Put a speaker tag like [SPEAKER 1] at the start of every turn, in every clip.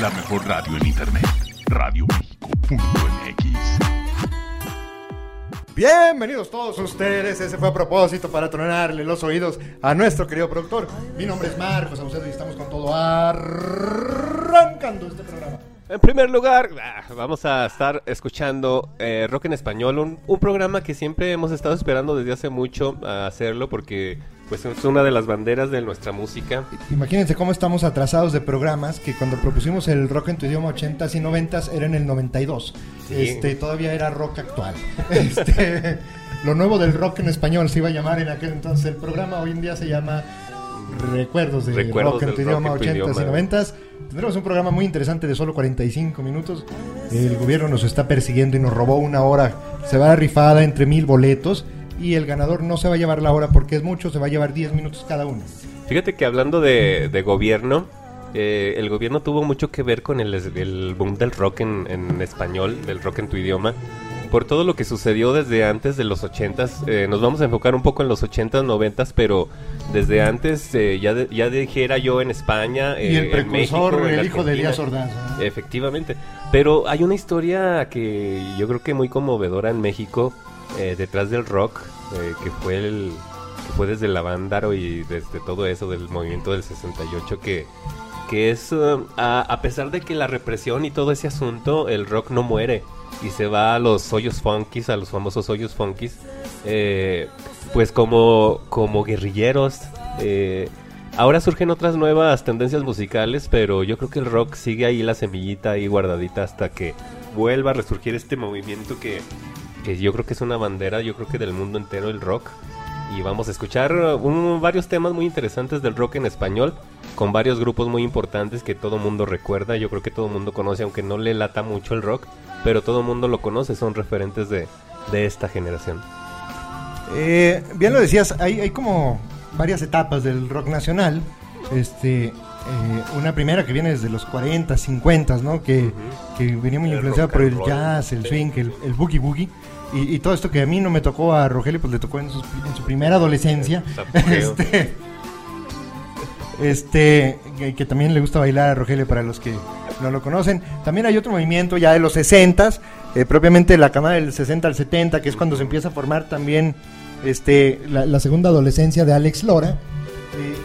[SPEAKER 1] la mejor radio en internet. Radioméxico.mx.
[SPEAKER 2] Bienvenidos todos ustedes. Ese fue a propósito para tronarle los oídos a nuestro querido productor. Mi nombre es Marcos Saucedo y estamos con todo arrancando este programa.
[SPEAKER 3] En primer lugar, ah, vamos a estar escuchando eh, Rock en Español, un, un programa que siempre hemos estado esperando desde hace mucho a hacerlo porque pues es una de las banderas de nuestra música.
[SPEAKER 2] Imagínense cómo estamos atrasados de programas que cuando propusimos el rock en tu idioma 80s y 90s era en el 92.
[SPEAKER 3] Sí.
[SPEAKER 2] Este, todavía era rock actual. Este, lo nuevo del rock en español se iba a llamar en aquel entonces el programa. Hoy en día se llama Recuerdos de
[SPEAKER 3] Recuerdos
[SPEAKER 2] rock en tu idioma
[SPEAKER 3] rock en tu
[SPEAKER 2] 80s y
[SPEAKER 3] idioma.
[SPEAKER 2] 90s. Tendremos un programa muy interesante de solo 45 minutos. El gobierno nos está persiguiendo y nos robó una hora. Se va a rifada entre mil boletos. Y el ganador no se va a llevar la hora porque es mucho, se va a llevar 10 minutos cada uno.
[SPEAKER 3] Fíjate que hablando de, de gobierno, eh, el gobierno tuvo mucho que ver con el, el boom del rock en, en español, del rock en tu idioma. Por todo lo que sucedió desde antes de los 80s, eh, nos vamos a enfocar un poco en los 80s, 90s, pero desde antes eh, ya, de- ya dijera yo en España.
[SPEAKER 2] y
[SPEAKER 3] eh,
[SPEAKER 2] el
[SPEAKER 3] en
[SPEAKER 2] precursor,
[SPEAKER 3] en
[SPEAKER 2] el hijo de Elías
[SPEAKER 3] Argentina.
[SPEAKER 2] Ordaz. ¿no?
[SPEAKER 3] Efectivamente. Pero hay una historia que yo creo que muy conmovedora en México eh, detrás del rock, eh, que fue el que fue desde la Vándaro y desde todo eso del movimiento del 68 que que es eh, a, a pesar de que la represión y todo ese asunto, el rock no muere y se va a los hoyos funkis, a los famosos hoyos funkis, eh, pues como como guerrilleros. eh, Ahora surgen otras nuevas tendencias musicales, pero yo creo que el rock sigue ahí la semillita ahí guardadita hasta que vuelva a resurgir este movimiento que, que yo creo que es una bandera, yo creo que del mundo entero el rock. Y vamos a escuchar uh, un- varios temas muy interesantes del rock en español, con varios grupos muy importantes que todo mundo recuerda, yo creo que todo mundo conoce, aunque no le lata mucho el rock, pero todo mundo lo conoce, son referentes de, de esta generación.
[SPEAKER 2] Eh, bien lo decías, hay, hay como varias etapas del rock nacional. Este, eh, una primera que viene desde los 40, 50, ¿no? Que, que venía muy
[SPEAKER 3] El
[SPEAKER 2] influenciada por el
[SPEAKER 3] roll,
[SPEAKER 2] jazz, el
[SPEAKER 3] sí.
[SPEAKER 2] swing, el, el boogie boogie. Y, y todo esto que a mí no me tocó a Rogelio, pues le tocó en, sus- en su primera adolescencia. Este, este que, que también le gusta bailar a Rogelio para los que no lo conocen. También hay otro movimiento ya de los 60 eh, propiamente la camada del 60 al 70, que es cuando se empieza a formar también este la, la segunda adolescencia de Alex Lora. eh,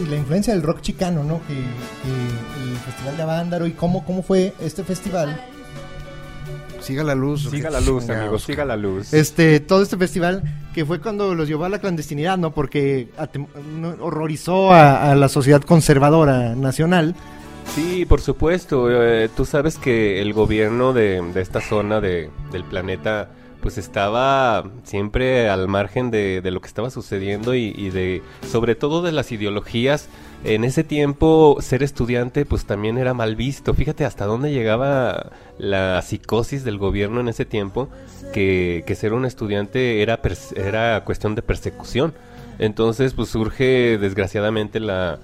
[SPEAKER 2] y, y la influencia del rock chicano, ¿no? Que, que el Festival de Avándaro y cómo, cómo fue este festival. Siga la luz.
[SPEAKER 3] Siga la luz, amigos, siga la luz.
[SPEAKER 2] Este, todo este festival que fue cuando los llevó a la clandestinidad, ¿no? Porque horrorizó a, a la sociedad conservadora nacional.
[SPEAKER 3] Sí, por supuesto. eh, tú sabes que el gobierno de, de esta zona de- del planeta pues estaba siempre al margen de, de lo que estaba sucediendo y, y de sobre todo de las ideologías. En ese tiempo ser estudiante pues también era mal visto. Fíjate hasta dónde llegaba la psicosis del gobierno en ese tiempo que, ser un estudiante era, era cuestión de persecución. Entonces pues surge desgraciadamente la,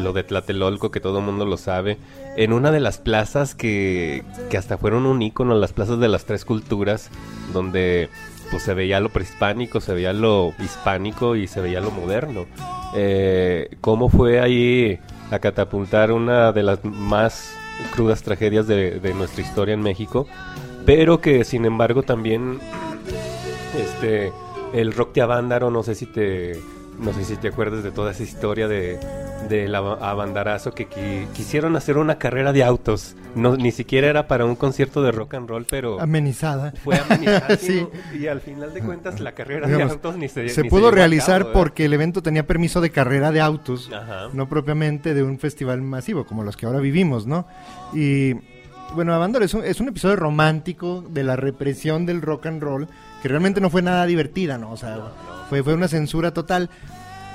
[SPEAKER 3] lo de Tlatelolco, que todo el mundo lo sabe, en una de las plazas que, que hasta fueron un ícono, las plazas de las tres culturas, donde pues se veía lo prehispánico, se veía lo hispánico y se veía lo moderno. Eh, ¿Cómo fue ahí a catapultar una de las más crudas tragedias de, nuestra historia en México? Pero que sin embargo también este el rock de Avándaro, no sé si te no sé si te acuerdas de toda esa historia de del abandarazo que qui- quisieron hacer una carrera de autos. No ni siquiera era para un concierto de rock and roll, pero
[SPEAKER 2] Amenizada.
[SPEAKER 3] fue amenizado
[SPEAKER 2] Sí.
[SPEAKER 3] y al final de cuentas la carrera de autos ni se
[SPEAKER 2] Se
[SPEAKER 3] ni
[SPEAKER 2] pudo realizar porque el evento tenía permiso de carrera de autos,
[SPEAKER 3] Ajá.
[SPEAKER 2] no propiamente de un festival masivo como los que ahora vivimos, ¿no? Y bueno, Avándaro es un, es un episodio romántico de la represión del rock and roll que realmente no fue nada divertida, ¿no? O sea, fue, fue una censura total.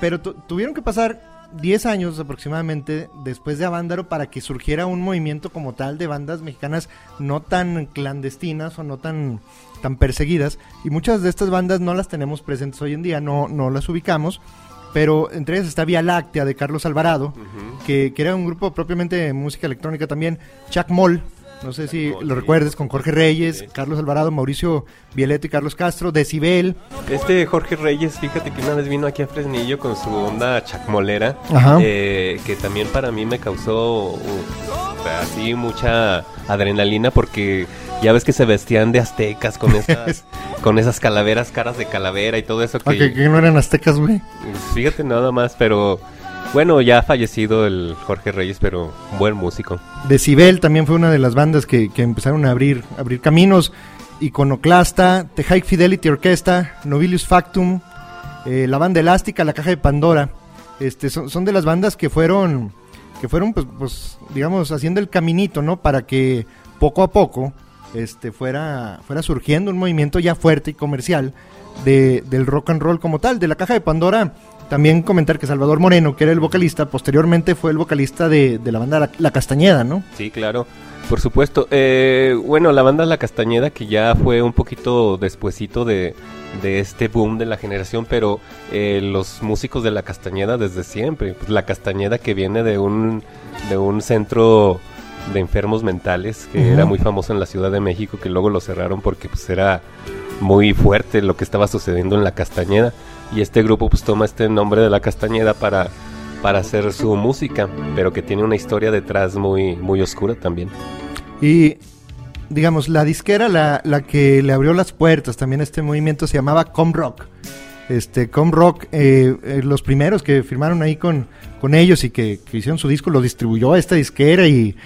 [SPEAKER 2] Pero tu- tuvieron que pasar 10 años aproximadamente después de Avándaro para que surgiera un movimiento como tal de bandas mexicanas no tan clandestinas o no tan, tan perseguidas. Y muchas de estas bandas no las tenemos presentes hoy en día, no, no las ubicamos. Pero entre ellas está Vía Láctea de Carlos Alvarado, que, que era un grupo propiamente de música electrónica también. Chuck Moll, no sé si lo recuerdes, con Jorge Reyes. Carlos Alvarado, Mauricio Violeto y Carlos Castro, Decibel.
[SPEAKER 3] Este Jorge Reyes, fíjate que una vez vino aquí a Fresnillo con su onda chacmolera,
[SPEAKER 2] Ajá.
[SPEAKER 3] eh, que también para mí me causó uh, así mucha adrenalina porque ya ves que se vestían de aztecas con esas, con esas calaveras, caras de calavera y todo eso.
[SPEAKER 2] Que, okay, que no eran aztecas, güey.
[SPEAKER 3] Fíjate nada más, pero bueno, ya ha fallecido el Jorge Reyes, pero buen músico.
[SPEAKER 2] Decibel también fue una de las bandas que, que empezaron a abrir, abrir caminos. Iconoclasta, The High Fidelity Orquesta, Nobilius Factum, eh, la banda Elástica, la Caja de Pandora. Este, son, son de las bandas que fueron, que fueron pues, pues, digamos, haciendo el caminito, ¿no? Para que poco a poco este, fuera, fuera surgiendo un movimiento ya fuerte y comercial de, del rock and roll como tal. De la Caja de Pandora también comentar que Salvador Moreno, que era el vocalista, posteriormente fue el vocalista de, la banda la, Castañeda, ¿no?
[SPEAKER 3] Sí, claro, por supuesto. Eh, bueno, la banda La Castañeda, que ya fue un poquito despuesito de, este boom de la generación, pero eh, los músicos de La Castañeda desde siempre. Pues la Castañeda que viene de un, de un centro de enfermos mentales que era muy famoso en la Ciudad de México, que luego lo cerraron porque pues era muy fuerte lo que estaba sucediendo en La Castañeda y este grupo pues toma este nombre de la Castañeda para, para hacer su música, pero que tiene una historia detrás muy, muy oscura también.
[SPEAKER 2] Y digamos, la disquera, la, la que le abrió las puertas también a este movimiento se llamaba Com Rock. Este, Com Rock, eh, eh, los primeros que firmaron ahí con, con ellos y que, hicieron su disco, lo distribuyó esta disquera y,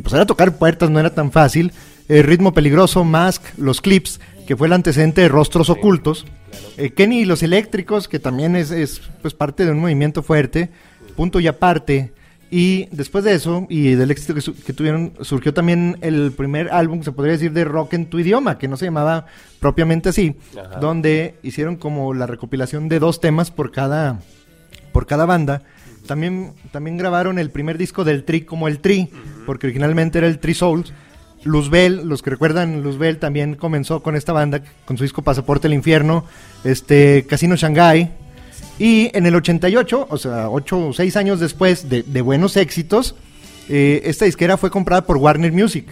[SPEAKER 2] pues era tocar puertas, no era tan fácil. El ritmo peligroso, Mask, los clips, que fue el antecedente de Rostros Ocultos. Eh, Kenny y los Eléctricos, que también es, es pues, parte de un movimiento fuerte, punto y aparte. Y después de eso, y del éxito que, tuvieron, surgió también el primer álbum, se podría decir, de rock en tu idioma, que no se llamaba propiamente así, donde hicieron como la recopilación de dos temas por cada, por cada banda. También, también grabaron el primer disco del Tri como el Tri, porque originalmente era el Tri Souls, Luzbel, los que recuerdan, Luzbel también comenzó con esta banda, con su disco Pasaporte al Infierno, este, Casino Shanghai. Y en el 88, o sea, 8 o 6 años después de, buenos éxitos, eh, esta disquera fue comprada por Warner Music.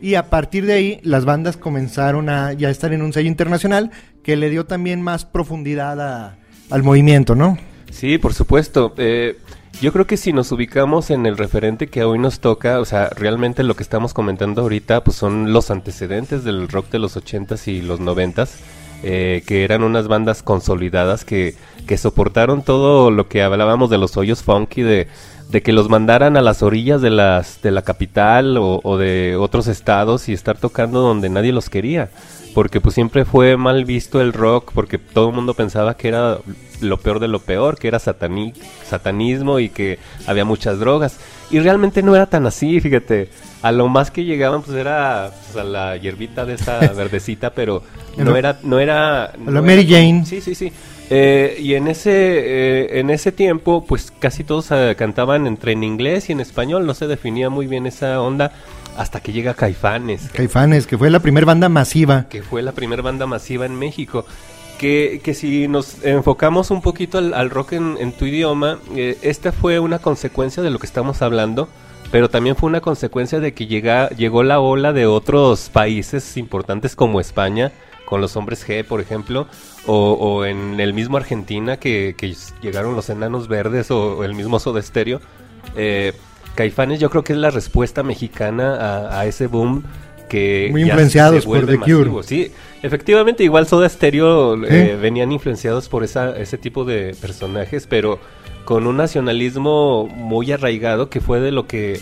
[SPEAKER 2] Y a partir de ahí, las bandas comenzaron a ya estar en un sello internacional que le dio también más profundidad al movimiento, ¿no?
[SPEAKER 3] Sí, por supuesto. Eh, yo creo que si nos ubicamos en el referente que hoy nos toca, o sea, realmente lo que estamos comentando ahorita, pues son los antecedentes del rock de los 80s y los 90s, eh, que eran unas bandas consolidadas que, que soportaron todo lo que hablábamos de los hoyos funky, de, de que los mandaran a las orillas de, las, de la capital o, o de otros estados y estar tocando donde nadie los quería porque pues siempre fue mal visto el rock, porque todo el mundo pensaba que era lo peor de lo peor, que era satanismo y que había muchas drogas. Y realmente no era tan así, fíjate. A lo más que llegaban pues era pues, a la hierbita de esa verdecita, pero no era... No era
[SPEAKER 2] la Mary Jane.
[SPEAKER 3] Sí, sí, sí. Eh, y en ese, eh, en ese tiempo pues casi todos eh, cantaban entre en inglés y en español, no se definía muy bien esa onda hasta que llega Caifanes.
[SPEAKER 2] Caifanes, que fue la primera banda masiva.
[SPEAKER 3] Que fue la primera banda masiva en México. Que, que si nos enfocamos un poquito al, rock en, tu idioma, eh, esta fue una consecuencia de lo que estamos hablando, pero también fue una consecuencia de que llega, llegó la ola de otros países importantes como España, con los hombres G, por ejemplo, o, en el mismo Argentina, que, llegaron los enanos verdes o, el mismo Soda Stereo. Eh, Caifanes yo creo que es la respuesta mexicana a, ese boom que
[SPEAKER 2] muy influenciados por The Cure.
[SPEAKER 3] Sí, efectivamente igual Soda Stereo eh, venían influenciados por esa, ese tipo de personajes, pero con un nacionalismo muy arraigado que fue de lo que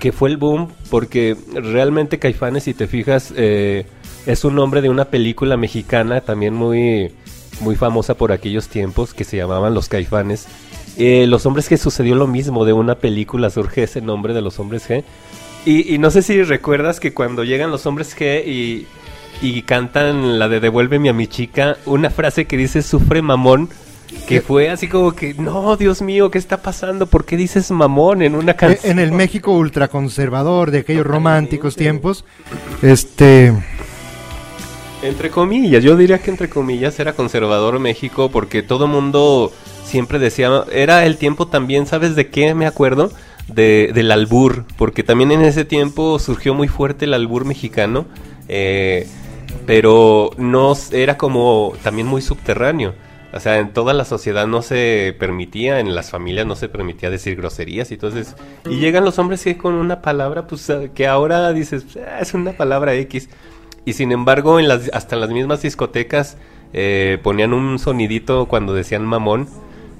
[SPEAKER 3] que fue el boom porque realmente Caifanes si te fijas eh, es un nombre de una película mexicana también muy muy famosa por aquellos tiempos que se llamaban Los Caifanes eh, los hombres G sucedió lo mismo, de una película surge ese nombre de los hombres G. Y, no sé si recuerdas que cuando llegan los hombres G y, y cantan la de Devuélveme a mi chica, una frase que dice sufre mamón, que fue así como que, no, Dios mío, ¿qué está pasando? ¿Por qué dices mamón en una canción?
[SPEAKER 2] En el México ultraconservador de aquellos románticos tiempos, este...
[SPEAKER 3] Entre comillas, yo diría que entre comillas era conservador México porque todo mundo siempre decía, era el tiempo también, ¿sabes de qué me acuerdo? De, del albur, porque también en ese tiempo surgió muy fuerte el albur mexicano, eh, pero no era como también muy subterráneo. O sea, en toda la sociedad no se permitía, en las familias no se permitía decir groserías y entonces... Y llegan los hombres que con una palabra, pues que ahora dices, ah, es una palabra X. Y sin embargo, en las, hasta en las mismas discotecas eh, ponían un sonidito cuando decían mamón.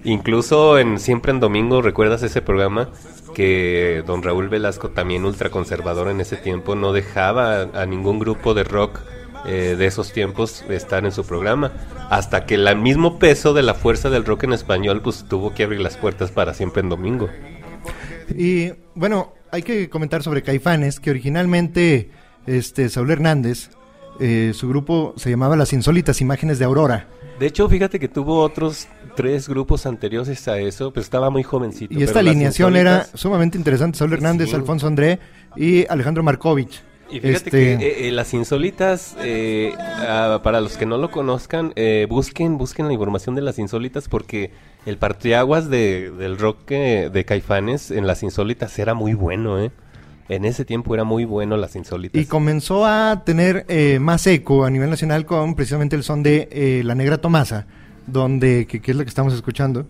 [SPEAKER 3] Incluso en Siempre en Domingo, ¿recuerdas ese programa? Que don Raúl Velasco, también ultraconservador en ese tiempo, no dejaba a ningún grupo de rock eh, de esos tiempos estar en su programa. Hasta que el mismo peso de la fuerza del rock en español, pues tuvo que abrir las puertas para siempre en domingo.
[SPEAKER 2] Y bueno, hay que comentar sobre Caifanes, que originalmente este Saúl Hernández, eh, su grupo se llamaba Las Insólitas Imágenes de Aurora.
[SPEAKER 3] De hecho, fíjate que tuvo otros tres grupos anteriores a eso, pero estaba muy jovencito.
[SPEAKER 2] Y esta alineación era sumamente interesante. Saúl Hernández, Alfonso André y Alejandro Markovich.
[SPEAKER 3] Y fíjate este, que eh, eh, las insólitas, eh, ah, para los que no lo conozcan, busquen busquen la información de las insólitas porque el partiaguas de, del rock de Caifanes en las insólitas era muy bueno, ¿eh? En ese tiempo era muy bueno las insólitas.
[SPEAKER 2] Y comenzó a tener más eco a nivel nacional con precisamente el son de La Negra Tomasa, donde, ¿qué es lo que estamos escuchando?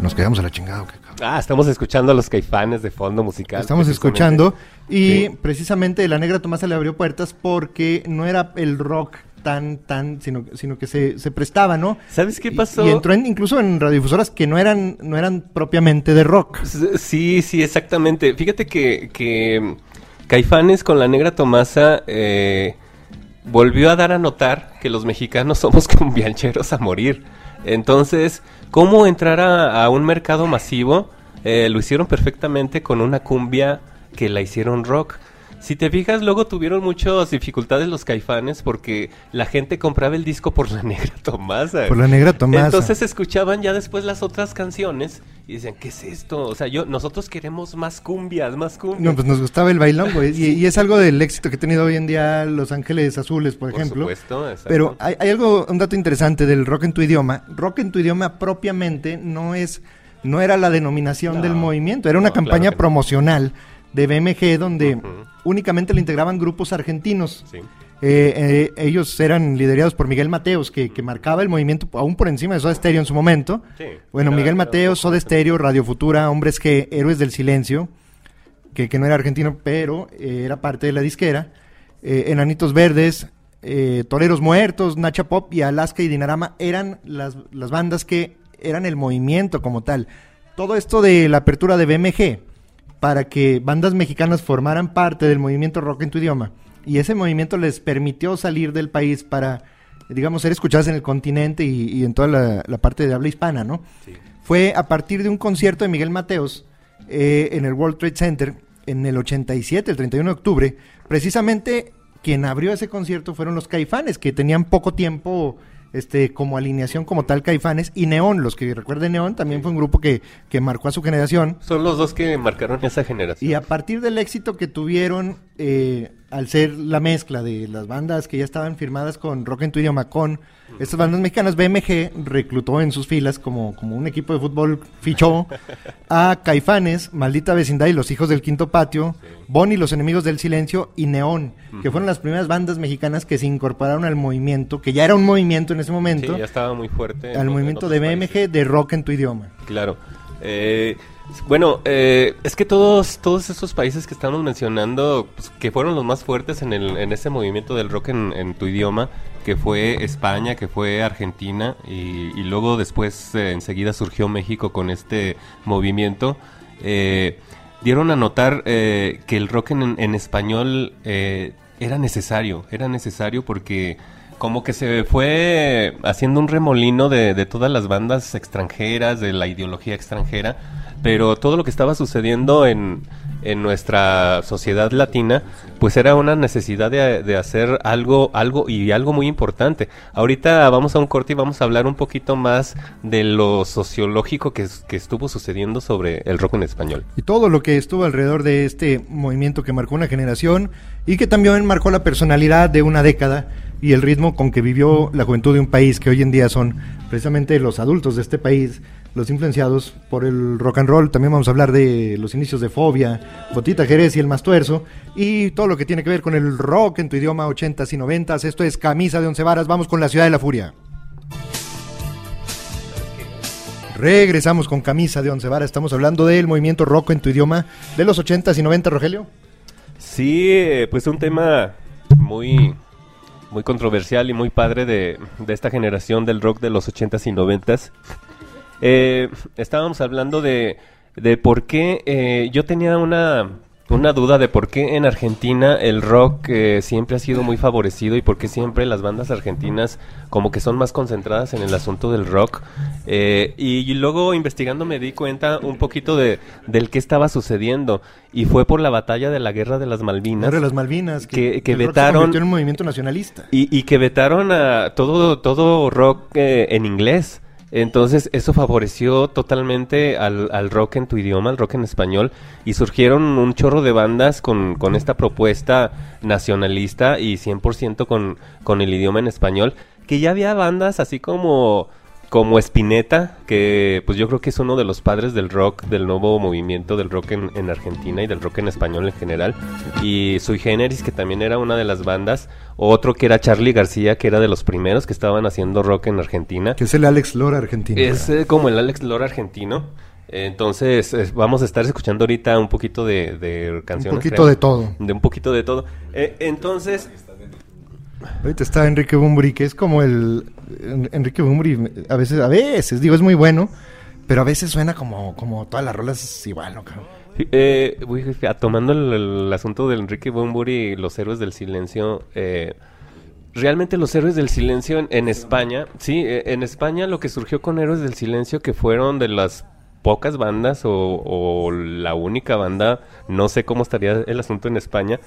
[SPEAKER 2] Nos quedamos a la chingada.
[SPEAKER 3] Ah, estamos escuchando a los caifanes de fondo musical.
[SPEAKER 2] Estamos escuchando y precisamente La Negra Tomasa le abrió puertas porque no era el rock tan, tan, sino, sino que se, se prestaba, ¿no?
[SPEAKER 3] ¿Sabes qué pasó?
[SPEAKER 2] Y, entró incluso en radiodifusoras que no eran, no eran propiamente de rock.
[SPEAKER 3] Sí, sí, exactamente. Fíjate que, que Caifanes con La Negra Tomasa eh, volvió a dar a notar que los mexicanos somos cumbiancheros a morir. Entonces, ¿cómo entrar a, un mercado masivo? Eh, lo hicieron perfectamente con una cumbia que la hicieron rock. Si te fijas, luego tuvieron muchas dificultades los caifanes porque la gente compraba el disco por la negra Tomasa.
[SPEAKER 2] Por la negra Tomasa.
[SPEAKER 3] Entonces escuchaban ya después las otras canciones y decían, ¿qué es esto? O sea, yo, nosotros queremos más cumbias, más cumbias.
[SPEAKER 2] No, pues nos gustaba el bailón, güey. Y, es algo del éxito que ha tenido hoy en día Los Ángeles Azules, por, ejemplo.
[SPEAKER 3] Por supuesto,
[SPEAKER 2] Pero hay, hay algo, un dato interesante del rock en tu idioma. Rock en tu idioma propiamente no es, no era la denominación del movimiento, era una campaña promocional de BMG donde únicamente le integraban grupos argentinos. Eh, eh, ellos eran liderados por Miguel Mateos, que, marcaba el movimiento aún por encima de Soda Stereo en su momento. bueno, Miguel Mateos, Soda Stereo, Radio Futura, Hombres que, Héroes del Silencio, que, no era argentino, pero eh, era parte de la disquera. Enanitos Verdes, Toreros Muertos, Nacha Pop y Alaska y Dinarama eran las, las bandas que eran el movimiento como tal. Todo esto de la apertura de BMG para que bandas mexicanas formaran parte del movimiento rock en tu idioma. Y ese movimiento les permitió salir del país para, digamos, ser escuchadas en el continente y, en toda la, parte de habla hispana, ¿no? Fue a partir de un concierto de Miguel Mateos eh, en el World Trade Center en el 87, el 31 de octubre. Precisamente quien abrió ese concierto fueron los caifanes, que tenían poco tiempo este, como alineación como tal Caifanes y Neón, los que recuerden Neón también fue un grupo que, que marcó a su generación.
[SPEAKER 3] Son los dos que marcaron esa generación.
[SPEAKER 2] Y a partir del éxito que tuvieron eh, al ser la mezcla de las bandas que ya estaban firmadas con Rock en tu idioma con estas bandas mexicanas, BMG reclutó en sus filas como, como un equipo de fútbol, fichó a Caifanes, Maldita Vecindad y Los Hijos del Quinto Patio, Bonnie, Los Enemigos del Silencio y Neón, que fueron las primeras bandas mexicanas que se incorporaron al movimiento, que ya era un movimiento en ese momento.
[SPEAKER 3] ya estaba muy fuerte.
[SPEAKER 2] Al movimiento de BMG de rock en tu idioma.
[SPEAKER 3] Claro. Eh, bueno, eh, es que todos, todos esos países que estamos mencionando, pues, que fueron los más fuertes en, el, en ese movimiento del rock en, tu idioma, que fue España, que fue Argentina, y, luego después eh, enseguida surgió México con este movimiento, eh, dieron a notar que el rock en, en español era necesario, era necesario porque como que se fue haciendo un remolino de, de todas las bandas extranjeras, de la ideología extranjera, pero todo lo que estaba sucediendo en, en nuestra sociedad latina, pues era una necesidad de, de, hacer algo, algo y algo muy importante. Ahorita vamos a un corte y vamos a hablar un poquito más de lo sociológico que, que estuvo sucediendo sobre el rock en español.
[SPEAKER 2] Y todo lo que estuvo alrededor de este movimiento que marcó una generación y que también marcó la personalidad de una década y el ritmo con que vivió la juventud de un país que hoy en día son precisamente los adultos de este país los influenciados por el rock and roll. También vamos a hablar de los inicios de Fobia, Botita Jerez y el Mastuerzo y todo lo que tiene que ver con el rock en tu idioma 80s y 90s. Esto es Camisa de Once Varas. Vamos con la Ciudad de la Furia. Regresamos con camisa de once varas. Estamos hablando del movimiento rock en tu idioma de los 80s y 90, Rogelio.
[SPEAKER 3] Sí, eh, pues un tema muy, muy controversial y muy padre de, esta generación del rock de los 80s y 90s. Eh, estábamos hablando de, de por qué eh, yo tenía una una duda de por qué en Argentina el rock eh, siempre ha sido muy favorecido y por qué siempre las bandas argentinas como que son más concentradas en el asunto del rock. Eh, y, luego investigando me di cuenta un poquito de del qué estaba sucediendo y fue por la batalla de la guerra de las Malvinas.
[SPEAKER 2] de las Malvinas
[SPEAKER 3] que, que, vetaron
[SPEAKER 2] en un movimiento nacionalista
[SPEAKER 3] y, y, que vetaron a todo todo rock eh, en inglés. Entonces eso favoreció totalmente al, rock en tu idioma, al rock en español, y surgieron un chorro de bandas con, con esta propuesta nacionalista y 100% con, con el idioma en español, que ya había bandas así como como Spinetta, que pues yo creo que es uno de los padres del rock, del nuevo movimiento del rock en, en, Argentina y del rock en español en general. Y Sui Generis, que también era una de las bandas. Otro que era Charlie García, que era de los primeros que estaban haciendo rock en Argentina.
[SPEAKER 2] Que es el Alex Lora argentino.
[SPEAKER 3] Es eh, como el Alex Lora argentino. Entonces, eh, vamos a estar escuchando ahorita un poquito de, de canciones.
[SPEAKER 2] Un poquito de todo.
[SPEAKER 3] De un poquito de todo. Eh, entonces...
[SPEAKER 2] Ahorita está Enrique Bumburi, que es como el Enrique Bumburi, a veces, a veces, digo, es muy bueno, pero a veces suena como, como todas las rolas igual, ¿no, cabrón?
[SPEAKER 3] Eh, tomando el, asunto del Enrique Bumburi y los héroes del silencio, eh, realmente los héroes del silencio en, España, sí, eh, en España lo que surgió con héroes del silencio que fueron de las pocas bandas o la única banda, no sé cómo estaría el asunto en España,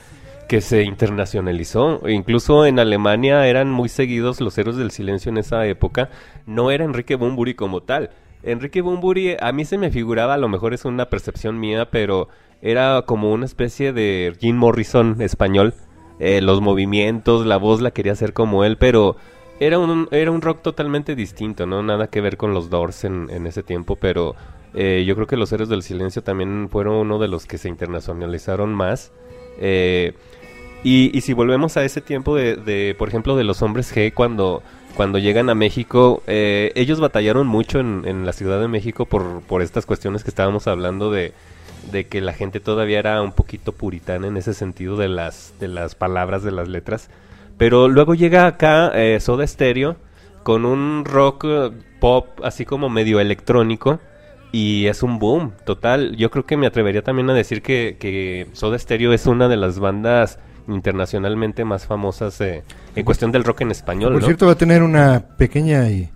[SPEAKER 3] que se internacionalizó. Incluso en Alemania eran muy seguidos los héroes del silencio en esa época. No era Enrique Bumburi como tal. Enrique Bumburi a mí se me figuraba, a lo mejor es una percepción mía, pero era como una especie de Jim Morrison español. Eh, los movimientos, la voz la quería hacer como él, pero era un, era un rock totalmente distinto, ¿no? Nada que ver con los Doors en, ese tiempo, pero eh, yo creo que los héroes del silencio también fueron uno de los que se internacionalizaron más. Eh, y, y, si volvemos a ese tiempo de, de, por ejemplo, de los hombres G, cuando, cuando llegan a México, eh, ellos batallaron mucho en, en, la Ciudad de México por, por estas cuestiones que estábamos hablando de, de que la gente todavía era un poquito puritana en ese sentido de las, de las palabras, de las letras. Pero luego llega acá eh, Soda Stereo con un rock eh, pop así como medio electrónico y es un boom total. Yo creo que me atrevería también a decir que, que Soda Stereo es una de las bandas internacionalmente más famosas eh, en cuestión del rock en español.
[SPEAKER 2] Por
[SPEAKER 3] ¿no?
[SPEAKER 2] cierto, va a tener una pequeña y,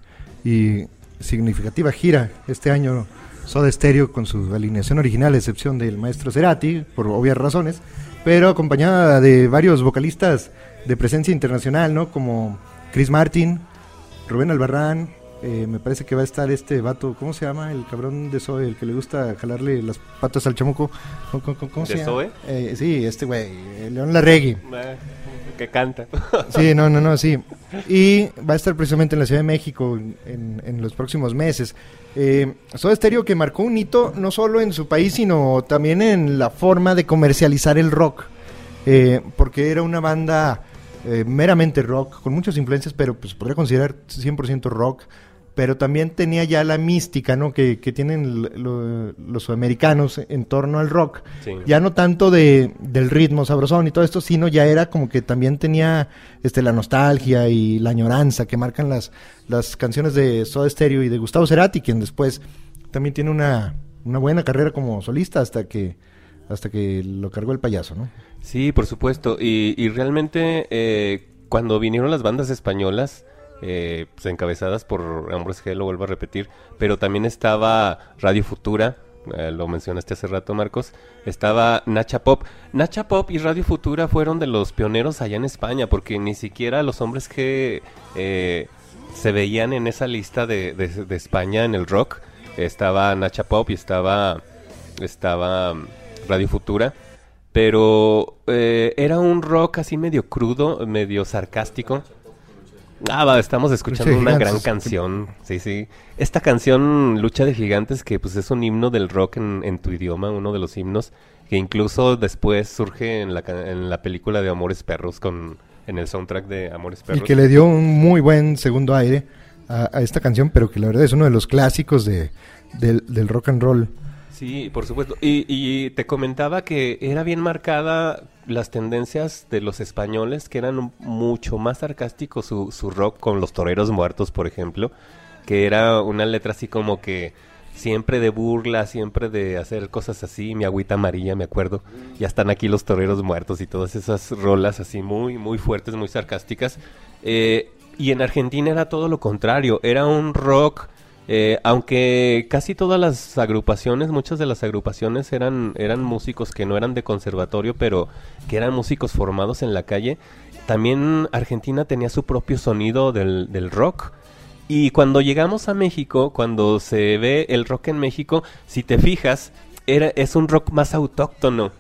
[SPEAKER 2] y, significativa gira este año Soda Stereo con su alineación original, a excepción del maestro Cerati, por obvias razones, pero acompañada de varios vocalistas de presencia internacional, ¿no? Como Chris Martin, Rubén Albarrán, eh, me parece que va a estar este vato, ¿cómo se llama? El cabrón de Zoe, el que le gusta jalarle las patas al chamuco. ¿Cómo, cómo, cómo
[SPEAKER 3] ¿De
[SPEAKER 2] se
[SPEAKER 3] Zoe?
[SPEAKER 2] Eh, sí, este güey, León Larregui.
[SPEAKER 3] Eh, que canta.
[SPEAKER 2] sí, no, no, no, sí. Y va a estar precisamente en la Ciudad de México en, en los próximos meses. Eh, Soda Stereo que marcó un hito no solo en su país, sino también en la forma de comercializar el rock. Eh, porque era una banda meramente rock, con muchas influencias, pero pues podría considerar 100% rock pero también tenía ya la mística, ¿no? Que, que tienen lo, los sudamericanos en torno al rock.
[SPEAKER 3] Sí.
[SPEAKER 2] Ya no tanto de, del ritmo sabrosón y todo esto, sino ya era como que también tenía este, la nostalgia y la añoranza que marcan las, las canciones de Soda Stereo y de Gustavo Cerati, quien después también tiene una, una buena carrera como solista hasta que hasta que lo cargó el payaso, ¿no?
[SPEAKER 3] Sí, por supuesto. Y, y realmente eh, cuando vinieron las bandas españolas, eh, pues encabezadas por Hombres G, lo vuelvo a repetir, pero también estaba Radio Futura, eh, lo mencionaste hace rato Marcos, estaba Nacha Pop. Nacha Pop y Radio Futura fueron de los pioneros allá en España, porque ni siquiera los Hombres G eh, se veían en esa lista de, de, España en el rock. Estaba Nacha Pop y estaba, estaba um, Radio Futura. Pero eh, era un rock así medio crudo, medio sarcástico. Ah, va, estamos escuchando una gran canción. Sí, sí. Esta canción, Lucha de Gigantes, que pues es un himno del rock en, en tu idioma, uno de los himnos, que incluso después surge en la, en la película de Amores Perros, con en el soundtrack de Amores Perros.
[SPEAKER 2] Y que le dio un muy buen segundo aire a, a esta canción, pero que la verdad es uno de los clásicos de, del, del rock and roll.
[SPEAKER 3] Sí, por supuesto. Y, y te comentaba que era bien marcada las tendencias de los españoles, que eran mucho más sarcásticos su, su rock con los toreros muertos, por ejemplo, que era una letra así como que siempre de burla, siempre de hacer cosas así, mi agüita amarilla, me acuerdo. Ya están aquí los toreros muertos y todas esas rolas así muy, muy fuertes, muy sarcásticas. Eh, y en Argentina era todo lo contrario, era un rock eh, aunque casi todas las agrupaciones, muchas de las agrupaciones eran, eran músicos que no eran de conservatorio, pero que eran músicos formados en la calle, también Argentina tenía su propio sonido del, del rock. Y cuando llegamos a México, cuando se ve el rock en México, si te fijas, era, es un rock más autóctono,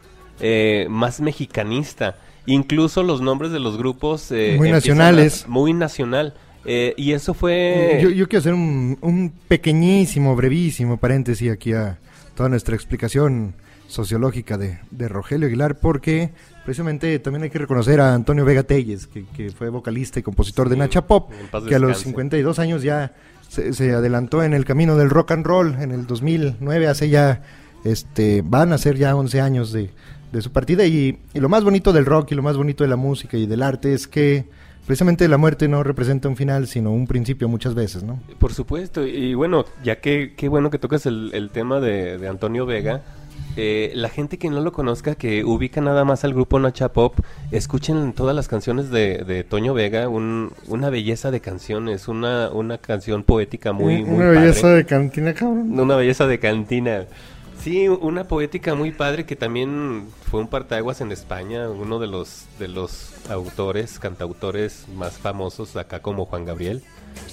[SPEAKER 3] eh, más mexicanista. Incluso los nombres de los grupos...
[SPEAKER 2] Eh, muy nacionales.
[SPEAKER 3] A, muy nacional. Eh, y eso fue...
[SPEAKER 2] Yo, yo quiero hacer un, un, pequeñísimo, brevísimo paréntesis aquí a toda nuestra explicación sociológica de, de, Rogelio Aguilar, porque precisamente también hay que reconocer a Antonio Vega Telles, que, que fue vocalista y compositor sí, de Nacha Pop, que a los 52 años ya se, se, adelantó en el camino del rock and roll, en el 2009, hace ya, este, van a ser ya 11 años de, de su partida, y, y lo más bonito del rock y lo más bonito de la música y del arte es que precisamente la muerte no representa un final, sino un principio muchas veces, ¿no?
[SPEAKER 3] Por supuesto, y bueno, ya que qué bueno que tocas el, el tema de, de, Antonio Vega, eh, la gente que no lo conozca, que ubica nada más al grupo Nacha Pop, escuchen todas las canciones de, de Toño Vega, un, una belleza de canciones, una, una canción poética muy... muy
[SPEAKER 2] una belleza padre. de cantina, cabrón.
[SPEAKER 3] Una belleza de cantina. Sí, una poética muy padre que también fue un partaguas en España, uno de los de los autores, cantautores más famosos acá como Juan Gabriel.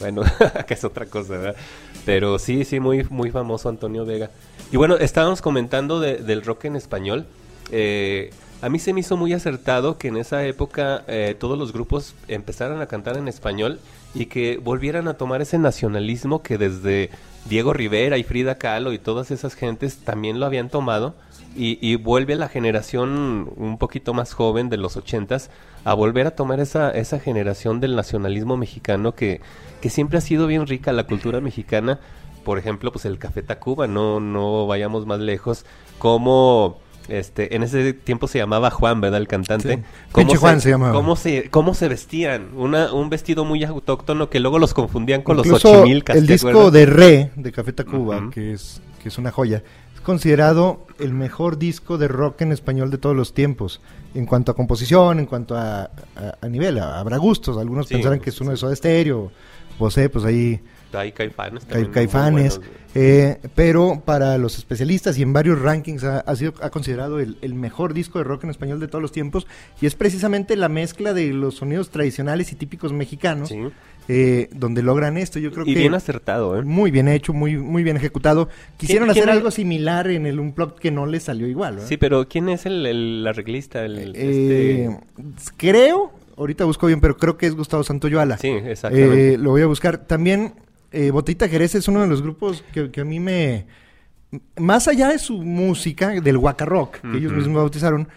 [SPEAKER 3] Bueno, que es otra cosa, ¿verdad? Pero sí, sí, muy muy famoso Antonio Vega. Y bueno, estábamos comentando de, del rock en español. Eh, a mí se me hizo muy acertado que en esa época eh, todos los grupos empezaran a cantar en español y que volvieran a tomar ese nacionalismo que desde Diego Rivera y Frida Kahlo y todas esas gentes también lo habían tomado y, y vuelve la generación un poquito más joven de los ochentas a volver a tomar esa, esa generación del nacionalismo mexicano que, que siempre ha sido bien rica la cultura mexicana. Por ejemplo, pues el Café Tacuba, no, no vayamos más lejos, como este, en ese tiempo se llamaba Juan, ¿verdad? El cantante.
[SPEAKER 2] Sí. ¿Cómo se, Juan se llamaba.
[SPEAKER 3] ¿cómo se, ¿Cómo se vestían? Una, un vestido muy autóctono que luego los confundían con Incluso los ochimilcas.
[SPEAKER 2] El disco de Re de Café Tacuba, uh -huh. que, es, que es una joya, es considerado el mejor disco de rock en español de todos los tiempos. En cuanto a composición, en cuanto a, a, a nivel, habrá gustos. Algunos sí, pensarán que es uno de Soda Stereo. José, pues ahí
[SPEAKER 3] hay caifanes.
[SPEAKER 2] Ca caifanes eh, pero para los especialistas y en varios rankings ha, ha sido ha considerado el, el, mejor disco de rock en español de todos los tiempos y es precisamente la mezcla de los sonidos tradicionales y típicos mexicanos.
[SPEAKER 3] Sí.
[SPEAKER 2] Eh, donde logran esto, yo creo
[SPEAKER 3] y
[SPEAKER 2] que
[SPEAKER 3] bien acertado, ¿eh?
[SPEAKER 2] muy bien hecho, muy muy bien ejecutado. Quisieron hacer algo similar en el Unplugged que no les salió igual.
[SPEAKER 3] Sí, pero ¿quién es el, el arreglista? El,
[SPEAKER 2] eh, este... Creo, ahorita busco bien, pero creo que es Gustavo Santoyoala.
[SPEAKER 3] Sí, exactamente.
[SPEAKER 2] Eh, lo voy a buscar. También eh, Botellita Jerez es uno de los grupos que, que, a mí me... Más allá de su música, del Waka Rock, que uh -huh. ellos mismos bautizaron,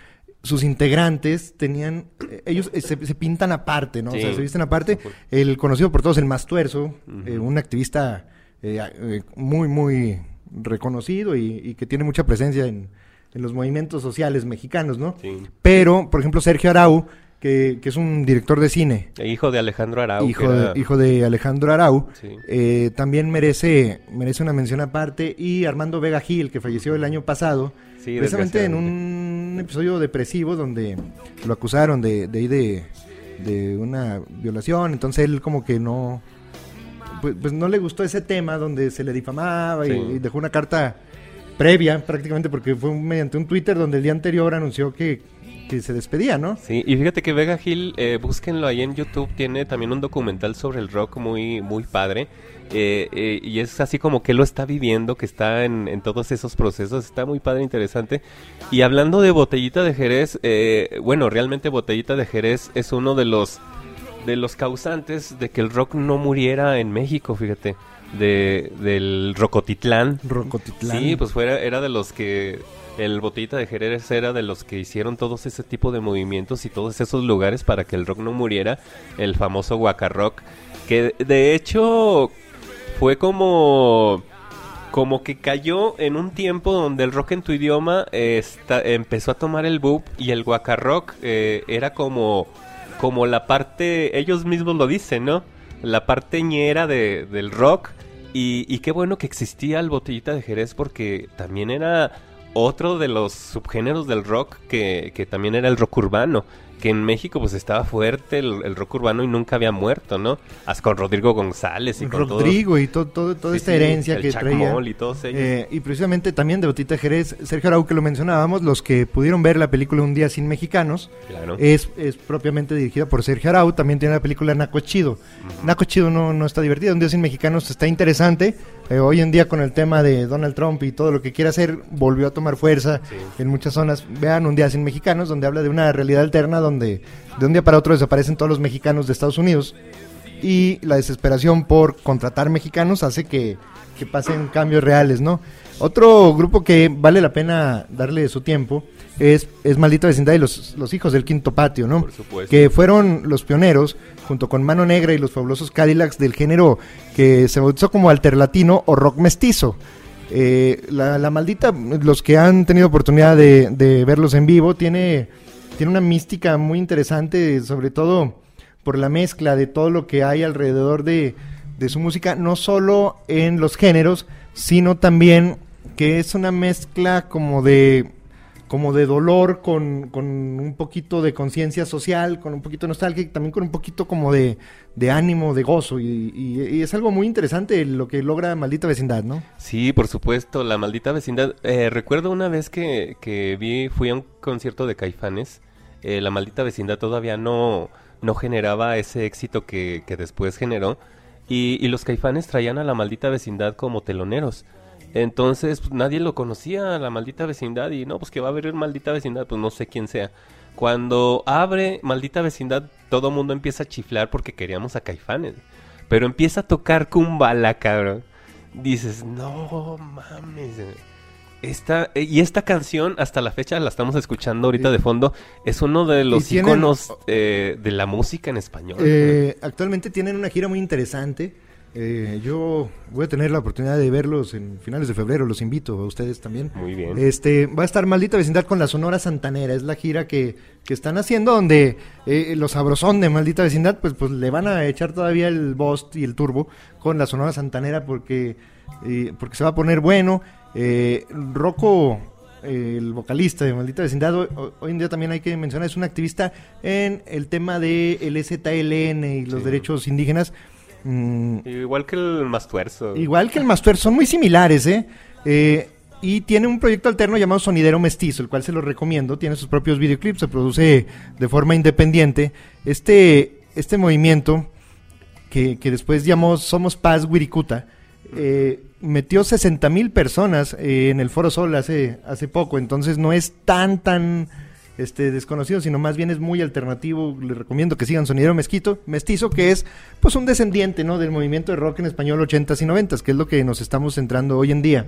[SPEAKER 2] sus integrantes tenían... Eh, ellos se, se, pintan aparte, ¿no? Sí. O sea, se visten aparte. El conocido por todos, el Mastuerzo, uh -huh. eh, un activista eh, muy, muy reconocido y, y, que tiene mucha presencia en, en los movimientos sociales mexicanos, ¿no?
[SPEAKER 3] Sí.
[SPEAKER 2] Pero, por ejemplo, Sergio Arau que, que, es un director de cine.
[SPEAKER 3] Hijo de Alejandro Arau.
[SPEAKER 2] Hijo, era... de, hijo de, Alejandro Arau.
[SPEAKER 3] Sí.
[SPEAKER 2] Eh, también merece, merece una mención aparte. Y Armando Vega Gil, que falleció el año pasado.
[SPEAKER 3] Sí,
[SPEAKER 2] precisamente en un episodio depresivo donde lo acusaron de, de, de, de una violación. Entonces él como que no... Pues, pues, no le gustó ese tema donde se le difamaba sí. y, y dejó una carta previa prácticamente porque fue mediante un Twitter donde el día anterior anunció que que se despedía, ¿no?
[SPEAKER 3] Sí, y fíjate que Vega Gil, eh, búsquenlo ahí en YouTube, tiene también un documental sobre el rock muy, muy padre. Eh, eh, y es así como que lo está viviendo, que está en, en, todos esos procesos, está muy padre, interesante. Y hablando de Botellita de Jerez, eh, bueno, realmente Botellita de Jerez es uno de los, de los causantes de que el rock no muriera en México, fíjate. de, del Rocotitlán.
[SPEAKER 2] Rocotitlán.
[SPEAKER 3] Sí, pues fuera, era de los que el Botellita de Jerez era de los que hicieron todos ese tipo de movimientos y todos esos lugares para que el rock no muriera, el famoso Rock que de hecho fue como como que cayó en un tiempo donde el rock en tu idioma empezó a tomar el boop y el Rock eh, era como como la parte ellos mismos lo dicen, ¿no? La parte ñera de, del rock y, y qué bueno que existía el Botellita de Jerez porque también era otro de los subgéneros del rock que, que también era el rock urbano que en México pues estaba fuerte el, rock urbano y nunca había muerto, ¿no? Hasta con Rodrigo González y con
[SPEAKER 2] Rodrigo y todo, todo, toda esta herencia que traía.
[SPEAKER 3] Y, todos ellos.
[SPEAKER 2] Eh, y precisamente también de Botita Jerez, Sergio Arau que lo mencionábamos, los que pudieron ver la película Un día sin mexicanos, es, es propiamente dirigida por Sergio Arau, también tiene la película Naco Chido. Naco Chido no, no está divertido, Un día sin mexicanos está interesante, eh, hoy en día con el tema de Donald Trump y todo lo que quiere hacer, volvió a tomar fuerza en muchas zonas. Vean Un día sin mexicanos, donde habla de una realidad alterna donde de un día para otro desaparecen todos los mexicanos de Estados Unidos y la desesperación por contratar mexicanos hace que, que pasen cambios reales, ¿no? Otro grupo que vale la pena darle su tiempo es, es Maldita Vecindad y los, los Hijos del Quinto Patio, ¿no? Que fueron los pioneros, junto con Mano Negra y los fabulosos Cadillacs del género que se bautizó como alterlatino o rock mestizo. Eh, la, la, Maldita, los que han tenido oportunidad de, de verlos en vivo, tiene tiene una mística muy interesante, sobre todo por la mezcla de todo lo que hay alrededor de, su música, no solo en los géneros, sino también que es una mezcla como de como de dolor con, un poquito de conciencia social, con un poquito de nostalgia y también con un poquito como de, ánimo, de gozo. Y, es algo muy interesante lo que logra Maldita Vecindad, ¿no?
[SPEAKER 3] Sí, por supuesto, la Maldita Vecindad. Eh, recuerdo una vez que, que vi, fui a un concierto de Caifanes eh, la maldita vecindad todavía no, no generaba ese éxito que, después generó. Y, los caifanes traían a la maldita vecindad como teloneros. Entonces pues, nadie lo conocía, la maldita vecindad, y no, pues que va a haber maldita vecindad, pues no sé quién sea. Cuando abre maldita vecindad, todo mundo empieza a chiflar porque queríamos a caifanes. Pero empieza a tocar Kumbala, cabrón. Dices, no mames. Esta, eh, y esta canción, hasta la fecha, la estamos escuchando ahorita de fondo, es uno de los iconos eh, de la música en español.
[SPEAKER 2] Eh, actualmente tienen una gira muy interesante. yo voy a tener la oportunidad de verlos en finales de febrero, los invito a ustedes también.
[SPEAKER 3] Muy bien.
[SPEAKER 2] Este, va a estar Maldita Vecindad con la Sonora Santanera, es la gira que, que están haciendo, donde los sabrosón de Maldita Vecindad, pues, pues le van a echar todavía el Bost y el Turbo con la Sonora Santanera porque, porque se va a poner bueno. Eh, Rocco, el vocalista de Maldita Vecindad, hoy, en día también hay que mencionar, es un activista en el tema de el ZLN y los derechos indígenas.
[SPEAKER 3] Mm, igual que el Mastuerzo.
[SPEAKER 2] Igual que el Mastuerzo, son muy similares, ¿eh? ¿eh? y tiene un proyecto alterno llamado Sonidero Mestizo, el cual se lo recomiendo. Tiene sus propios videoclips, se produce de forma independiente. Este, este movimiento, que, que después llamó Somos Paz Wirikuta, eh, metió 60 mil personas eh, en el Foro Sol hace, hace poco, entonces no es tan, tan este, desconocido, sino más bien es muy alternativo. Les recomiendo que sigan Sonidero Mezquito, Mestizo, que es pues un descendiente ¿no? del movimiento de rock en español 80s y 90s, que es lo que nos estamos centrando hoy en día.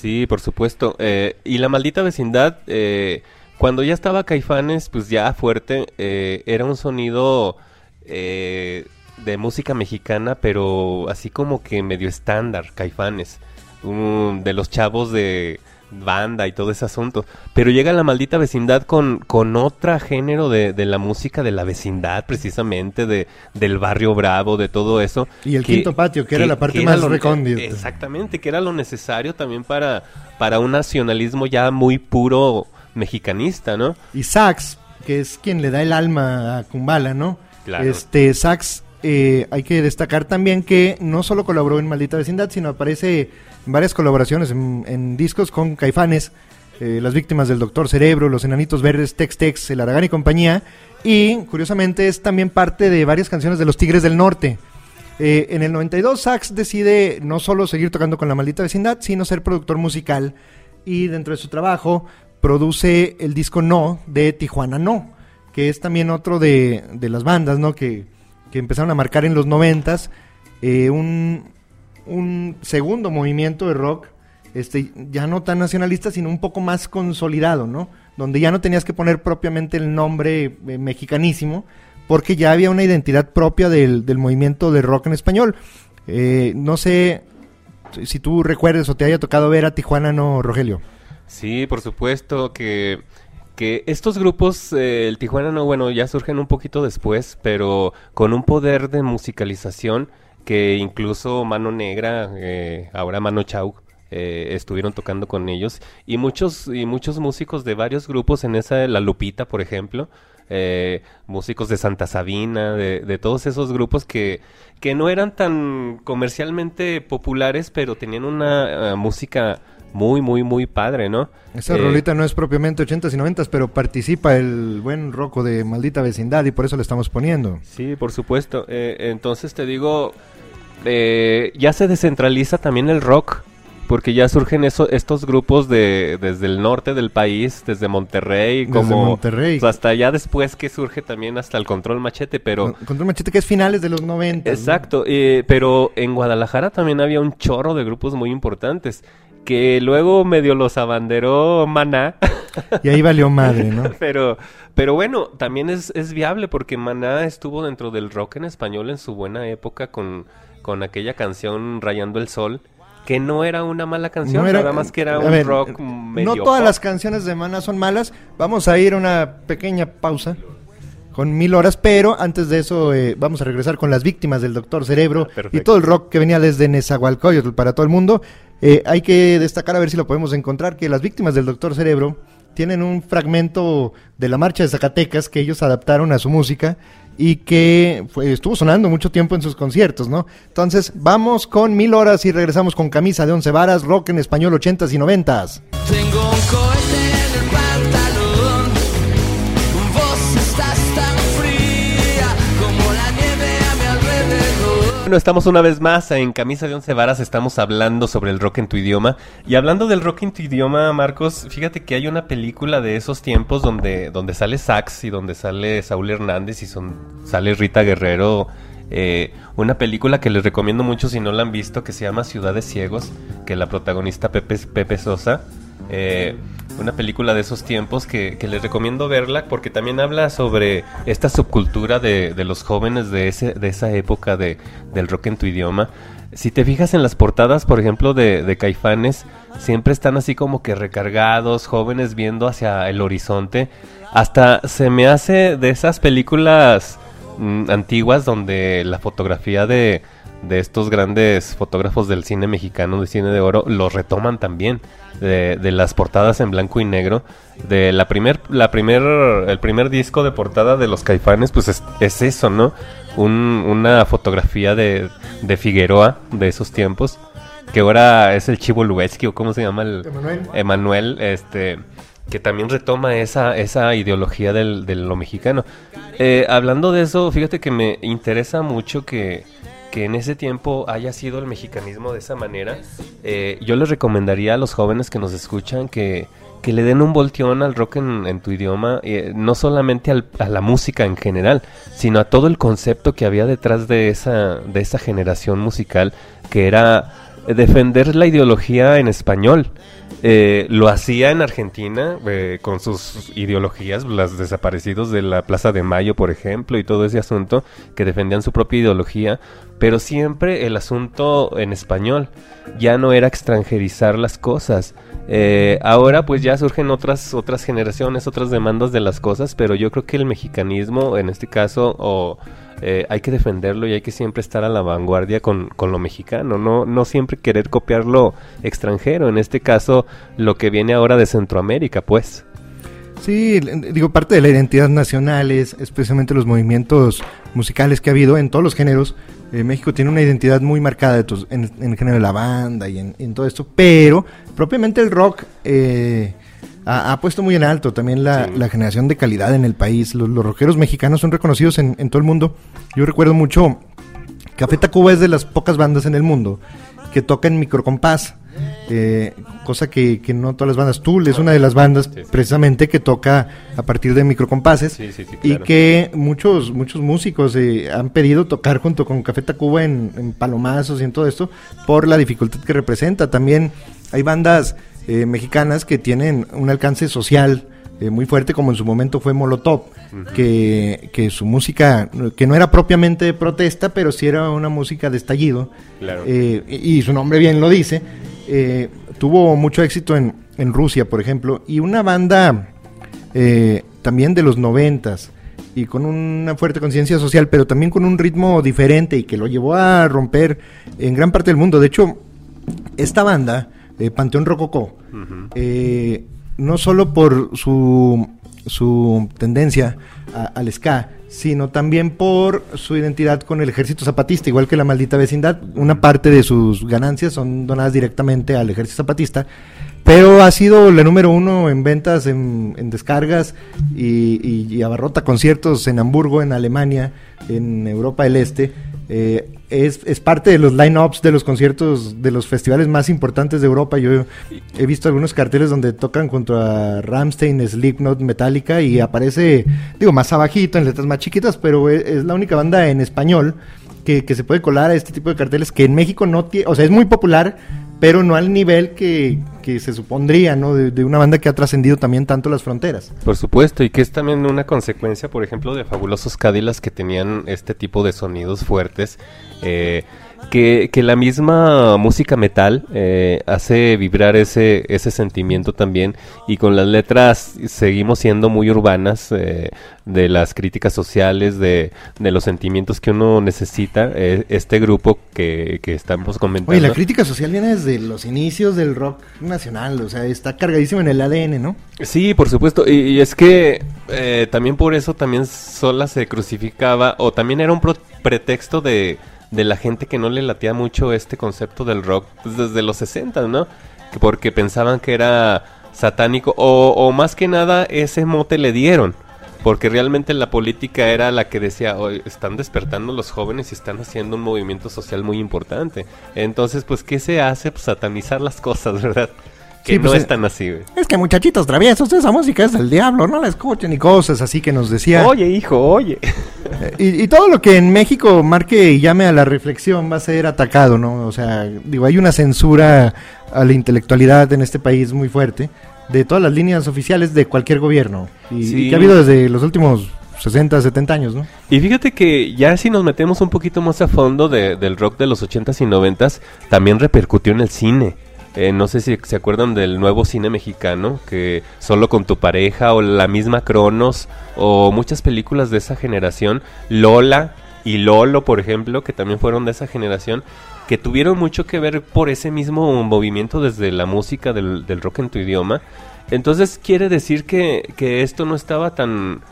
[SPEAKER 3] Sí, por supuesto. Eh, y la maldita vecindad, eh, cuando ya estaba Caifanes, pues ya fuerte, era un sonido de música mexicana, pero así como que medio estándar, caifanes, de los chavos de banda y todo ese asunto. Pero llega la maldita vecindad con, con otro género de, de, la música de la vecindad, precisamente, de, del barrio bravo, de todo eso.
[SPEAKER 2] Y el quinto patio, que, era la parte más recóndita.
[SPEAKER 3] Exactamente, que era lo necesario también para, para un nacionalismo ya muy puro mexicanista, ¿no?
[SPEAKER 2] Y Sax, que es quien le da el alma a Kumbala, ¿no?
[SPEAKER 3] Claro.
[SPEAKER 2] Este, Sax eh, hay que destacar también que no solo colaboró en Maldita Vecindad, sino aparece en varias colaboraciones en, discos con Caifanes, eh, Las Víctimas del Doctor Cerebro, Los Enanitos Verdes, Tex Tex, El Aragán y compañía. Y curiosamente es también parte de varias canciones de Los Tigres del Norte. Eh, en el 92 Sax decide no solo seguir tocando con La Maldita Vecindad, sino ser productor musical. Y dentro de su trabajo produce el disco No de Tijuana No, que es también otro de, de las bandas, ¿no? Que, que empezaron a marcar en los noventas, eh, un, un segundo movimiento de rock, este, ya no tan nacionalista, sino un poco más consolidado, ¿no? Donde ya no tenías que poner propiamente el nombre eh, mexicanísimo, porque ya había una identidad propia del, del movimiento de rock en español. Eh, no sé si tú recuerdes o te haya tocado ver a Tijuana, ¿no, Rogelio?
[SPEAKER 3] Sí, por supuesto que, que estos grupos, eh, el Tijuana no, bueno, ya surgen un poquito después, pero con un poder de musicalización que incluso Mano Negra, eh, ahora Mano Chau, eh, estuvieron tocando con ellos. Y muchos y muchos músicos de varios grupos en esa la Lupita por ejemplo eh, músicos de Santa Sabina de, de, todos esos grupos que que no eran tan comercialmente populares pero tenían una uh, música muy muy muy padre no
[SPEAKER 2] esa eh, rolita no es propiamente 80s y 90s pero participa el buen roco de maldita vecindad y por eso le estamos poniendo
[SPEAKER 3] sí por supuesto eh, entonces te digo ya se descentraliza también el rock porque ya surgen eso, estos grupos de desde el norte del país, desde Monterrey,
[SPEAKER 2] como desde Monterrey.
[SPEAKER 3] O sea, hasta ya después que surge también hasta el Control Machete, pero
[SPEAKER 2] Control Machete que es finales de los 90.
[SPEAKER 3] Exacto, ¿no? eh, pero en Guadalajara también había un chorro de grupos muy importantes que luego medio los abanderó Maná.
[SPEAKER 2] Y ahí valió madre, ¿no?
[SPEAKER 3] pero, pero bueno, también es, es viable porque Maná estuvo dentro del rock en español en su buena época con, con aquella canción Rayando el Sol que no era una mala canción, no era, nada más que era un ver, rock medio
[SPEAKER 2] No todas
[SPEAKER 3] pop.
[SPEAKER 2] las canciones de Maná son malas. Vamos a ir a una pequeña pausa con mil horas, pero antes de eso eh, vamos a regresar con las víctimas del Doctor Cerebro
[SPEAKER 3] Ah,
[SPEAKER 2] y todo el rock que venía desde Nezahualcóyotl para todo el mundo. Eh, hay que destacar, a ver si lo podemos encontrar, que las víctimas del Doctor Cerebro tienen un fragmento de la marcha de Zacatecas que ellos adaptaron a su música y que estuvo sonando mucho tiempo en sus conciertos, ¿no? Entonces, vamos con mil horas y regresamos con camisa de once varas, rock en español ochentas y noventas.
[SPEAKER 1] Tengo un cohete
[SPEAKER 3] Bueno, estamos una vez más en Camisa de Once Varas, estamos hablando sobre el rock en tu idioma. Y hablando del rock en tu idioma, Marcos, fíjate que hay una película de esos tiempos donde, donde sale Sax y donde sale Saúl Hernández y son, sale Rita Guerrero. Eh, una película que les recomiendo mucho si no la han visto, que se llama Ciudades Ciegos, que la protagonista Pepe, Pepe Sosa. Eh, una película de esos tiempos que, les recomiendo verla porque también habla sobre esta subcultura de, de los jóvenes de, ese, de esa época de, del rock en tu idioma. Si te fijas en las portadas, por ejemplo, de, Caifanes, siempre están así como que recargados, jóvenes viendo hacia el horizonte. Hasta se me hace de esas películas mmm, antiguas donde la fotografía de, de estos grandes fotógrafos del cine mexicano, de cine de oro, los retoman también. De, de, las portadas en blanco y negro. De la primer, la primer, el primer disco de portada de los caifanes, pues es, es eso, ¿no? Un, una fotografía de, de, Figueroa de esos tiempos, que ahora es el Chivo Lubeski, o cómo se llama el
[SPEAKER 2] Emanuel.
[SPEAKER 3] Emanuel, este que también retoma esa, esa ideología del, de lo mexicano. Eh, hablando de eso, fíjate que me interesa mucho que, que en ese tiempo haya sido el mexicanismo de esa manera, eh, yo les recomendaría a los jóvenes que nos escuchan que, que le den un volteón al rock en, tu idioma, eh, no solamente al, a la música en general, sino a todo el concepto que había detrás de esa, de esa generación musical, que era defender la ideología en español. Eh, lo hacía en Argentina eh, con sus ideologías, los desaparecidos de la Plaza de Mayo, por ejemplo, y todo ese asunto, que defendían su propia ideología, pero siempre el asunto en español ya no era extranjerizar las cosas. Eh, ahora pues ya surgen otras otras generaciones, otras demandas de las cosas, pero yo creo que el mexicanismo en este caso o eh, hay que defenderlo y hay que siempre estar a la vanguardia con, con, lo mexicano, no, no siempre querer copiar lo extranjero, en este caso lo que viene ahora de Centroamérica, pues.
[SPEAKER 2] Sí, digo, parte de la identidad nacional es especialmente los movimientos musicales que ha habido en todos los géneros. Eh, México tiene una identidad muy marcada en, en, el género de la banda y en, en, todo esto, pero propiamente el rock eh, ha, ha, puesto muy en alto también la, sí. la, generación de calidad en el país. Los, los rockeros mexicanos son reconocidos en, en, todo el mundo. Yo recuerdo mucho, Café Tacuba es de las pocas bandas en el mundo que tocan microcompás. Eh, cosa que, que no todas las bandas. Tool es una de las bandas
[SPEAKER 3] Sí.
[SPEAKER 2] precisamente que toca a partir de microcompases
[SPEAKER 3] Sí,
[SPEAKER 2] y que muchos muchos músicos eh, han pedido tocar junto con Café Tacuba en, en palomazos y en todo esto por la dificultad que representa. También hay bandas eh, mexicanas que tienen un alcance social eh, muy fuerte, como en su momento fue Molotov, que, que su música, que no era propiamente de protesta, pero sí era una música de estallido,
[SPEAKER 3] Claro.
[SPEAKER 2] eh, y, y su nombre bien lo dice, eh, tuvo mucho éxito en, en Rusia, por ejemplo, y una banda eh, también de los noventas y con una fuerte conciencia social, pero también con un ritmo diferente y que lo llevó a romper en gran parte del mundo. De hecho, esta banda, eh, Panteón Rococó, eh, no solo por su, su tendencia a- al ska, sino también por su identidad con el ejército zapatista, igual que la maldita vecindad. Una parte de sus ganancias son donadas directamente al ejército zapatista, pero ha sido la número uno en ventas, en, descargas y, y- y abarrota conciertos en Hamburgo, en Alemania, en Europa del Este. Eh, es, es parte de los line-ups de los conciertos de los festivales más importantes de Europa. Yo he visto algunos carteles donde tocan junto a Ramstein, Slipknot, Metallica y aparece, digo, más abajito, en letras más chiquitas, pero es, es la única banda en español que, que se puede colar a este tipo de carteles que en México no tiene, o sea, es muy popular, pero no al nivel que, que se supondría, ¿no? De, de una banda que ha trascendido también tanto las fronteras.
[SPEAKER 3] Por supuesto, y que es también una consecuencia, por ejemplo, de fabulosos Cádilas que tenían este tipo de sonidos fuertes, eh, que, que la misma música metal eh, hace vibrar ese, ese sentimiento también, y con las letras seguimos siendo muy urbanas, eh, de las críticas sociales, de, de los sentimientos que uno necesita, eh, este grupo que, que estamos comentando.
[SPEAKER 2] Oye, la crítica social viene desde los inicios del rock nacional, o sea, está cargadísimo en el ADN, ¿no?
[SPEAKER 3] Sí, por supuesto. Y, y es que eh, también por eso también sola se crucificaba, o también era un pro- pretexto de, de la gente que no le latía mucho este concepto del rock pues, desde los 60, ¿no? Que porque pensaban que era satánico, o, más que nada ese mote le dieron. Porque realmente la política era la que decía, "Oye, están despertando los jóvenes y están haciendo un movimiento social muy importante. Entonces, pues, ¿qué se hace? Pues satanizar las cosas, ¿verdad? Que
[SPEAKER 2] Sí, pues,
[SPEAKER 3] no es tan así, güey.
[SPEAKER 2] Es que muchachitos traviesos, esa música es del diablo, no la escuchen y cosas así que nos decía.
[SPEAKER 3] Oye, hijo, oye.
[SPEAKER 2] Y, y todo lo que en México marque y llame a la reflexión va a ser atacado, ¿no? O sea, digo, hay una censura a la intelectualidad en este país muy fuerte de todas las líneas oficiales de cualquier gobierno. Y,
[SPEAKER 3] Sí.
[SPEAKER 2] y que ha habido desde los últimos 60, 70 años, ¿no?
[SPEAKER 3] Y fíjate que ya si nos metemos un poquito más a fondo de- del rock de los 80s y 90s, también repercutió en el cine. Eh, no sé si se acuerdan del nuevo cine mexicano, que solo con tu pareja o la misma Cronos o muchas películas de esa generación, Lola y Lolo, por ejemplo, que también fueron de esa generación, que tuvieron mucho que ver por ese mismo movimiento desde la música del, del rock en tu idioma. Entonces quiere decir que, que esto no estaba tan,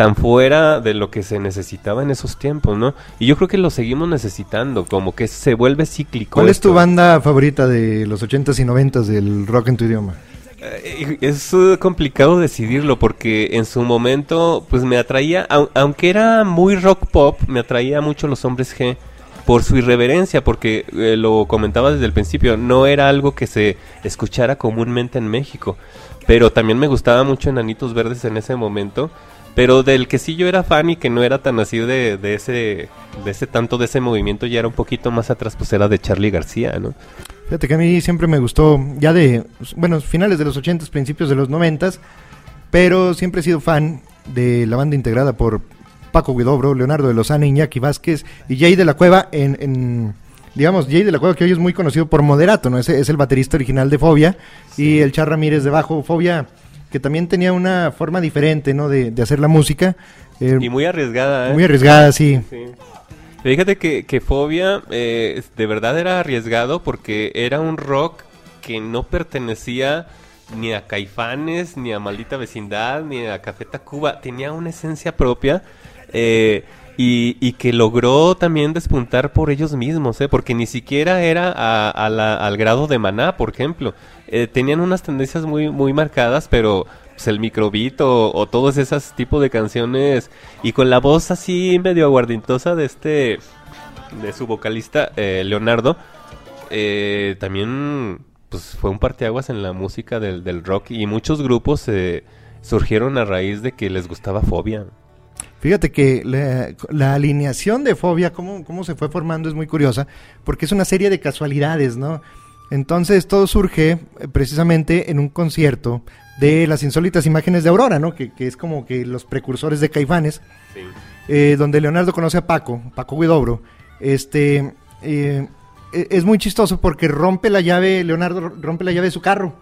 [SPEAKER 3] tan fuera de lo que se necesitaba en esos tiempos, ¿no? Y yo creo que lo seguimos necesitando, como que se vuelve cíclico.
[SPEAKER 2] ¿Cuál es tu banda favorita de los 80s y 90s del rock en tu idioma?
[SPEAKER 3] Eh, Es eh, complicado decidirlo porque en su momento pues me atraía, au- aunque era muy rock pop, me atraía mucho los hombres G por su irreverencia, porque eh, lo comentaba desde el principio, no era algo que se escuchara comúnmente en México, pero también me gustaba mucho Enanitos Verdes en ese momento, pero del que sí yo era fan y que no era tan así de, de ese de ese tanto de ese movimiento ya era un poquito más atrás pues era de Charlie García, ¿no?
[SPEAKER 2] Fíjate que a mí siempre me gustó, ya de, bueno, finales de los 80s, principios de los 90s, pero siempre he sido fan de la banda integrada por Paco Guidobro, Leonardo de Lozana, Iñaki Vázquez y Jay de la Cueva en, en- digamos, Jay de la Cueva que hoy es muy conocido por Moderato, ¿no? Ese es el baterista original de Fobia y el Char Ramírez de bajo Fobia, que también tenía una forma diferente, ¿no? De, de hacer la música, eh,
[SPEAKER 3] Y muy arriesgada, ¿eh?
[SPEAKER 2] muy arriesgada, sí.
[SPEAKER 3] Sí. Fíjate que, que Fobia eh, de verdad era arriesgado porque era un rock que no pertenecía ni a Caifanes, ni a Maldita Vecindad, ni a Café Tacuba. Tenía una esencia propia eh, y, y que logró también despuntar por ellos mismos, ¿eh? porque ni siquiera era a- la- al grado de Maná, por ejemplo. Eh, tenían unas tendencias muy, muy marcadas, pero pues, el microbit o, todos esos tipos de canciones y con la voz así medio aguardientosa de este de su vocalista eh, Leonardo eh, también pues fue un parteaguas en la música del, del rock y muchos grupos eh, surgieron a raíz de que les gustaba Fobia.
[SPEAKER 2] Fíjate que la, la alineación de Fobia, cómo, cómo se fue formando, es muy curiosa, porque es una serie de casualidades, ¿no? Entonces todo surge eh, precisamente en un concierto de las insólitas imágenes de Aurora, ¿no? Que, que es como que los precursores de Caifanes,
[SPEAKER 3] Sí.
[SPEAKER 2] eh, donde Leonardo conoce a Paco, Paco Guidobro. Este, eh, e- es muy chistoso porque rompe la llave, Leonardo rompe la llave de su carro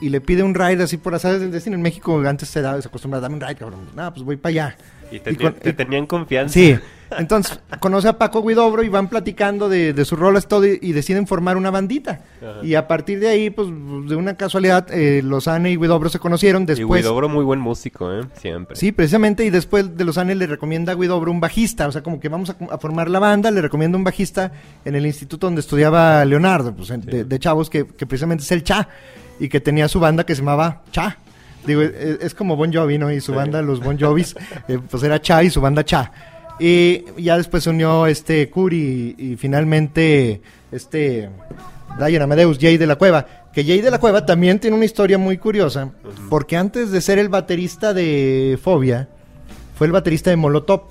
[SPEAKER 2] y le pide un ride así por azares del destino. En México antes se, daba, se acostumbraba a darme un ride, cabrón. No, pues voy para allá.
[SPEAKER 3] Y te,
[SPEAKER 2] Y con-
[SPEAKER 3] te
[SPEAKER 2] y-
[SPEAKER 3] tenían confianza.
[SPEAKER 2] Sí, entonces conoce a Paco Guidobro y van platicando de, de sus rolas todo y, y deciden formar una bandita.
[SPEAKER 3] Ajá.
[SPEAKER 2] Y a partir de ahí, pues de una casualidad, eh, Lozane y Guidobro se conocieron.
[SPEAKER 3] Y
[SPEAKER 2] Después,
[SPEAKER 3] Guidobro muy buen músico, ¿eh? Siempre.
[SPEAKER 2] sí, precisamente, y después de Lozane le recomienda a Guidobro un bajista. O sea, como que vamos a, a formar la banda, le recomienda un bajista en el instituto donde estudiaba Leonardo, pues de, de chavos, que, que precisamente es el Cha, y que tenía su banda que se llamaba Cha. Digo, es, es como Bon Jovi, ¿no? Y su
[SPEAKER 3] Sí.
[SPEAKER 2] banda, los Bon Jovis, eh, pues era Cha y su banda Cha. Y ya después se unió este Curi y, y finalmente este Diana Amadeus, Jay de la Cueva. Que Jay de la Cueva también tiene una historia muy curiosa, porque antes de ser el baterista de Fobia, fue el baterista de Molotov.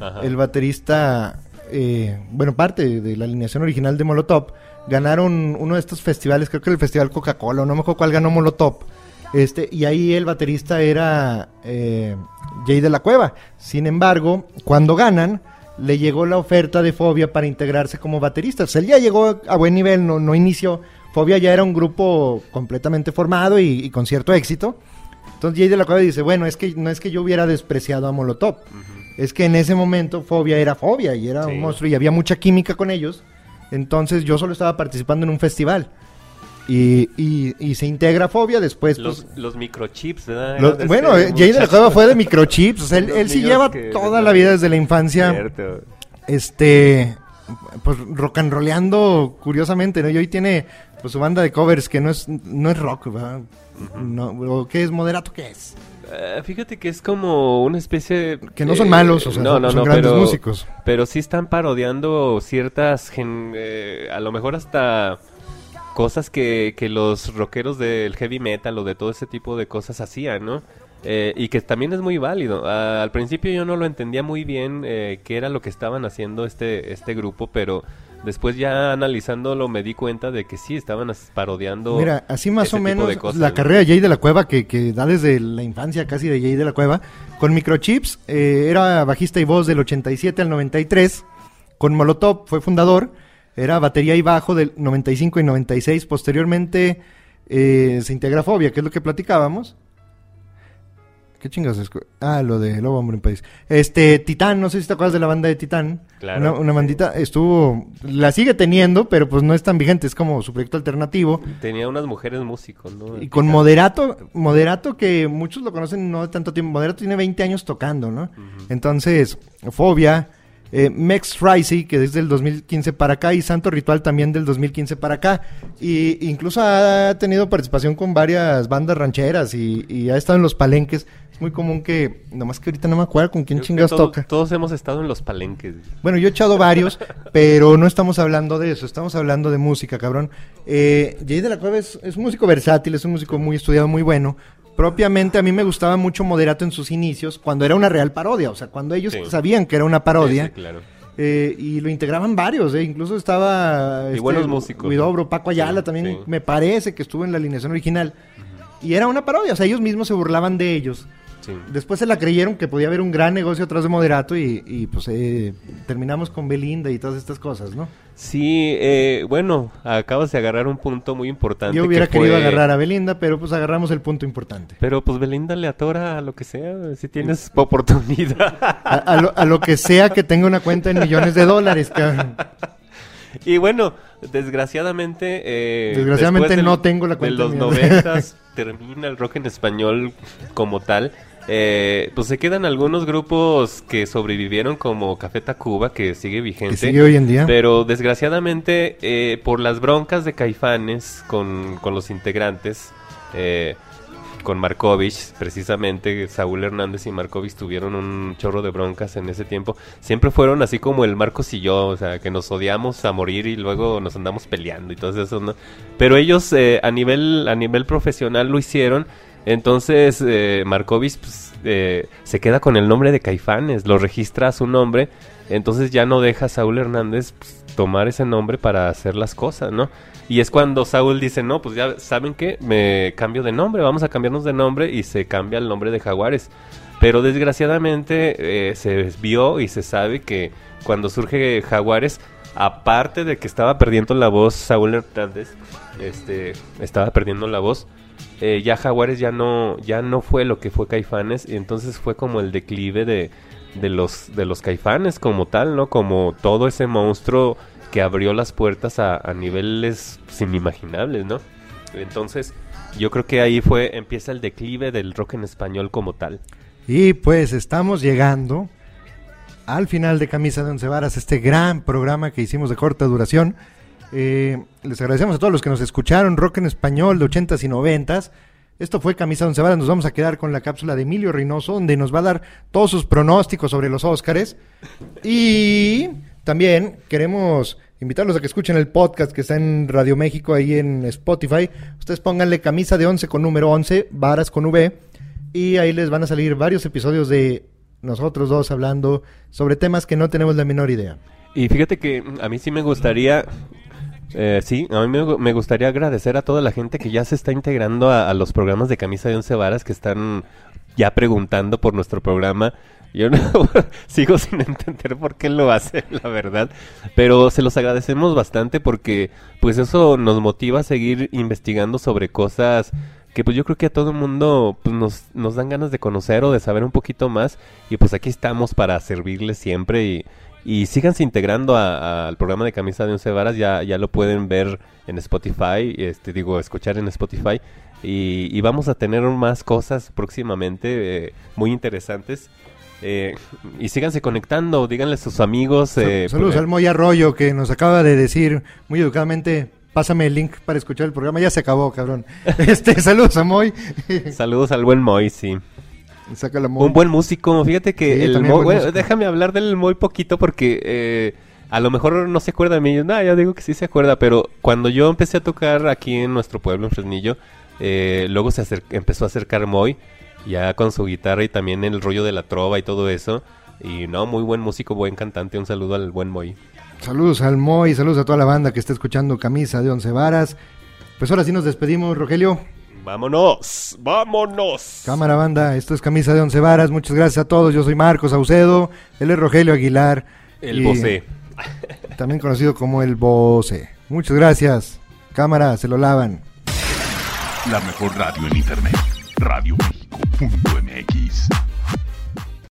[SPEAKER 3] Ajá.
[SPEAKER 2] El baterista, eh, bueno, parte de la alineación original de Molotov, ganaron uno de estos festivales, creo que el Festival Coca-Cola, no me acuerdo cuál ganó Molotov. Este, y ahí el baterista era eh, Jay de la Cueva. Sin embargo, cuando ganan, le llegó la oferta de Fobia para integrarse como baterista. O sea, él ya llegó a buen nivel, no, no inició. Fobia ya era un grupo completamente formado y, y con cierto éxito. Entonces Jay de la Cueva dice, bueno, es que no es que yo hubiera despreciado a Molotov. Es que en ese momento Fobia era Fobia y era
[SPEAKER 3] Sí.
[SPEAKER 2] un monstruo y había mucha química con ellos. Entonces yo solo estaba participando en un festival. Y, y- y se integra Fobia después.
[SPEAKER 3] Los,
[SPEAKER 2] pues,
[SPEAKER 3] los microchips, ¿verdad?
[SPEAKER 2] bueno, eh, Jay de la Cueva fue de microchips. o sea, él,
[SPEAKER 3] Los
[SPEAKER 2] él sí lleva toda la vida desde la infancia.
[SPEAKER 3] Cierto.
[SPEAKER 2] Este, pues rock and rollando curiosamente, ¿no? Y hoy tiene pues su banda de covers que no es, no es rock, ¿verdad? no, o ¿Qué es? ¿Moderato qué es?
[SPEAKER 3] Eh, fíjate que es como una especie de...
[SPEAKER 2] Que no son malos, o sea,
[SPEAKER 3] no, no,
[SPEAKER 2] son
[SPEAKER 3] no,
[SPEAKER 2] grandes
[SPEAKER 3] pero,
[SPEAKER 2] músicos.
[SPEAKER 3] Pero sí están parodiando ciertas, gen- eh, a lo mejor hasta cosas que, que los rockeros del heavy metal o de todo ese tipo de cosas hacían, ¿no? Eh, y que también es muy válido. Ah, al principio yo no lo entendía muy bien eh, qué era lo que estaban haciendo este, este grupo, pero después ya analizándolo me di cuenta de que sí, estaban parodiando
[SPEAKER 2] Mira, así más o menos
[SPEAKER 3] cosas,
[SPEAKER 2] la
[SPEAKER 3] ¿no?
[SPEAKER 2] carrera de Jay de la Cueva, que, que da desde la infancia casi de Jay de la Cueva, con microchips, eh, era bajista y voz del 87 al 93, con Molotov fue fundador, era batería y bajo del 95 y 96, posteriormente eh, se integra Fobia, que es lo que platicábamos. ¿Qué chingas es? Ah, lo de Lobo Hombre en País. Este, Titán, no sé si te acuerdas de la banda de Titán.
[SPEAKER 3] Claro,
[SPEAKER 2] Una, una
[SPEAKER 3] sí.
[SPEAKER 2] bandita, estuvo, la sigue teniendo, pero pues no es tan vigente, es como su proyecto alternativo.
[SPEAKER 3] Tenía unas mujeres músicos, ¿no?
[SPEAKER 2] Y con Moderato, Moderato que muchos lo conocen no de tanto tiempo, Moderato tiene 20 años tocando, ¿no? Entonces, Fobia, eh, Mex Risey, que es del 2015 para acá, y Santo Ritual también del 2015 para acá. Y incluso ha tenido participación con varias bandas rancheras y, y ha estado en los palenques. Es muy común que, nomás que ahorita no me acuerdo con quién chingas
[SPEAKER 3] todo-
[SPEAKER 2] toca.
[SPEAKER 3] Todos hemos estado en los palenques.
[SPEAKER 2] Bueno, yo he echado varios, pero no estamos hablando de eso, estamos hablando de música, cabrón. Eh, Jay de la Cueva es, es un músico versátil, es un músico muy estudiado, muy bueno. Propiamente a mí me gustaba mucho Moderato en sus inicios, cuando era una real parodia, o sea, cuando ellos
[SPEAKER 3] Sí.
[SPEAKER 2] sabían que era una parodia.
[SPEAKER 3] Sí, sí, claro.
[SPEAKER 2] eh, y lo integraban varios, eh, incluso estaba...
[SPEAKER 3] Y buenos músicos,
[SPEAKER 2] Huidobro,
[SPEAKER 3] ¿no?
[SPEAKER 2] Paco Ayala también me parece que estuvo en la alineación original. Y era una parodia, o sea, ellos mismos se burlaban de ellos.
[SPEAKER 3] Sí.
[SPEAKER 2] Después se la creyeron que podía haber un gran negocio atrás de Moderato y, y, pues eh, terminamos con Belinda y todas estas cosas, ¿no?
[SPEAKER 3] Sí, eh, bueno, acabas de agarrar un punto muy importante.
[SPEAKER 2] Yo hubiera
[SPEAKER 3] que fue-
[SPEAKER 2] querido agarrar a Belinda, pero pues agarramos el punto importante.
[SPEAKER 3] Pero pues Belinda le atora a lo que sea, si tienes oportunidad.
[SPEAKER 2] A, a lo, a lo que sea que tenga una cuenta en millones de dólares, cabrón.
[SPEAKER 3] y bueno, desgraciadamente... eh,
[SPEAKER 2] Desgraciadamente no tengo la cuenta
[SPEAKER 3] De los noventas termina el rock en español como tal. Eh, pues se quedan algunos grupos que sobrevivieron como Café Tacuba, que sigue vigente.
[SPEAKER 2] Que sigue hoy en día.
[SPEAKER 3] Pero desgraciadamente, eh, por las broncas de Caifanes con, con los integrantes, eh, con Markovich, precisamente Saúl Hernández y Markovich tuvieron un chorro de broncas en ese tiempo. Siempre fueron así como el Marcos y yo, o sea, que nos odiamos a morir y luego nos andamos peleando y todo eso, ¿no? Pero ellos eh, a nivel a nivel profesional lo hicieron. Entonces eh, Markovich pues, eh, se queda con el nombre de Caifanes, lo registra a su nombre, entonces ya no deja a Saúl Hernández pues, tomar ese nombre para hacer las cosas, ¿no? Y es cuando Saúl dice, no, pues ya saben que me cambio de nombre, vamos a cambiarnos de nombre y se cambia el nombre de Jaguares. Pero desgraciadamente eh, se vio y se sabe que cuando surge Jaguares, aparte de que estaba perdiendo la voz Saúl Hernández, este, estaba perdiendo la voz, eh, ya Jaguares ya no, ya no fue lo que fue Caifanes, y entonces fue como el declive de, de los, de los Caifanes como tal, ¿no? Como todo ese monstruo que abrió las puertas a, niveles inimaginables, ¿no? Entonces, yo creo que ahí fue, empieza el declive del rock en español como tal.
[SPEAKER 2] Y pues estamos llegando al final de Camisa de Once Varas, este gran programa que hicimos de corta duración. Eh, les agradecemos a todos los que nos escucharon, rock en español de 80s y 90s. Esto fue Camisa Once Varas. Nos vamos a quedar con la cápsula de Emilio Reynoso, donde nos va a dar todos sus pronósticos sobre los Óscares. Y también queremos invitarlos a que escuchen el podcast que está en Radio México, ahí en Spotify. Ustedes pónganle Camisa de Once con número 11, Varas con V. Y ahí les van a salir varios episodios de nosotros dos hablando sobre temas que no tenemos la menor idea.
[SPEAKER 3] Y fíjate que a mí sí me gustaría, eh, sí, a mí me, gustaría agradecer a toda la gente que ya se está integrando a, los programas de Camisa de Once Varas que están ya preguntando por nuestro programa. Yo no sigo sin entender por qué lo hacen, la verdad. Pero se los agradecemos bastante porque pues eso nos motiva a seguir investigando sobre cosas que pues yo creo que a todo el mundo pues, nos, nos dan ganas de conocer o de saber un poquito más. Y pues aquí estamos para servirles siempre y síganse integrando a- a- al programa de Camisa de Once Varas, ya, ya lo pueden ver en Spotify, este digo, escuchar en Spotify. Y, y vamos a tener más cosas próximamente eh, muy interesantes. Eh, y síganse conectando, díganle a sus amigos. eh,
[SPEAKER 2] Saludos al Moy Arroyo que nos acaba de decir muy educadamente, pásame el link para escuchar el programa. Ya se acabó, cabrón. Este, saludos a Moy.
[SPEAKER 3] Saludos al buen Moy, sí.
[SPEAKER 2] Saca la Moy.
[SPEAKER 3] Un buen músico. Fíjate que
[SPEAKER 2] Sí,
[SPEAKER 3] el Moy- bueno, déjame hablar del Moy poquito porque eh, a lo mejor no se acuerda de mí. Yo, nah, yo digo que sí se acuerda, pero cuando yo empecé a tocar aquí en nuestro pueblo, en Fresnillo, eh, luego se empezó a acercar Moy, ya con su guitarra y también el rollo de la trova y todo eso. Y no, muy buen músico, buen cantante. Un saludo al buen Moy.
[SPEAKER 2] Saludos al Moy, saludos a toda la banda que está escuchando Camisa de Once Varas. Pues ahora sí nos despedimos, Rogelio.
[SPEAKER 3] ¡Vámonos! ¡Vámonos!
[SPEAKER 2] Cámara banda, esto es Camisa de Once Varas. Muchas gracias a todos. Yo soy Marcos Saucedo, él es Rogelio Aguilar.
[SPEAKER 3] El
[SPEAKER 2] y
[SPEAKER 3] Bosé.
[SPEAKER 2] También conocido como el Bose. Muchas gracias. Cámara, se lo lavan.
[SPEAKER 4] La mejor radio en internet. Radioméxico.mx